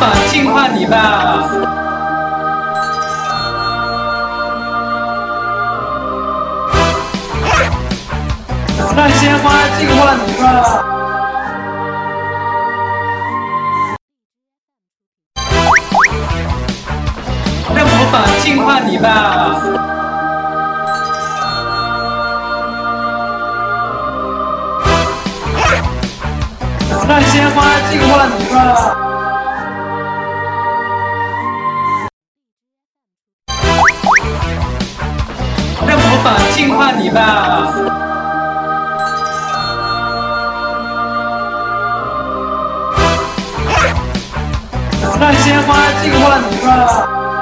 法净化你吧。让鲜花净化你吧。让魔法净化你吧。让鲜花净化你吧。净化你吧。让鲜花净化你吧。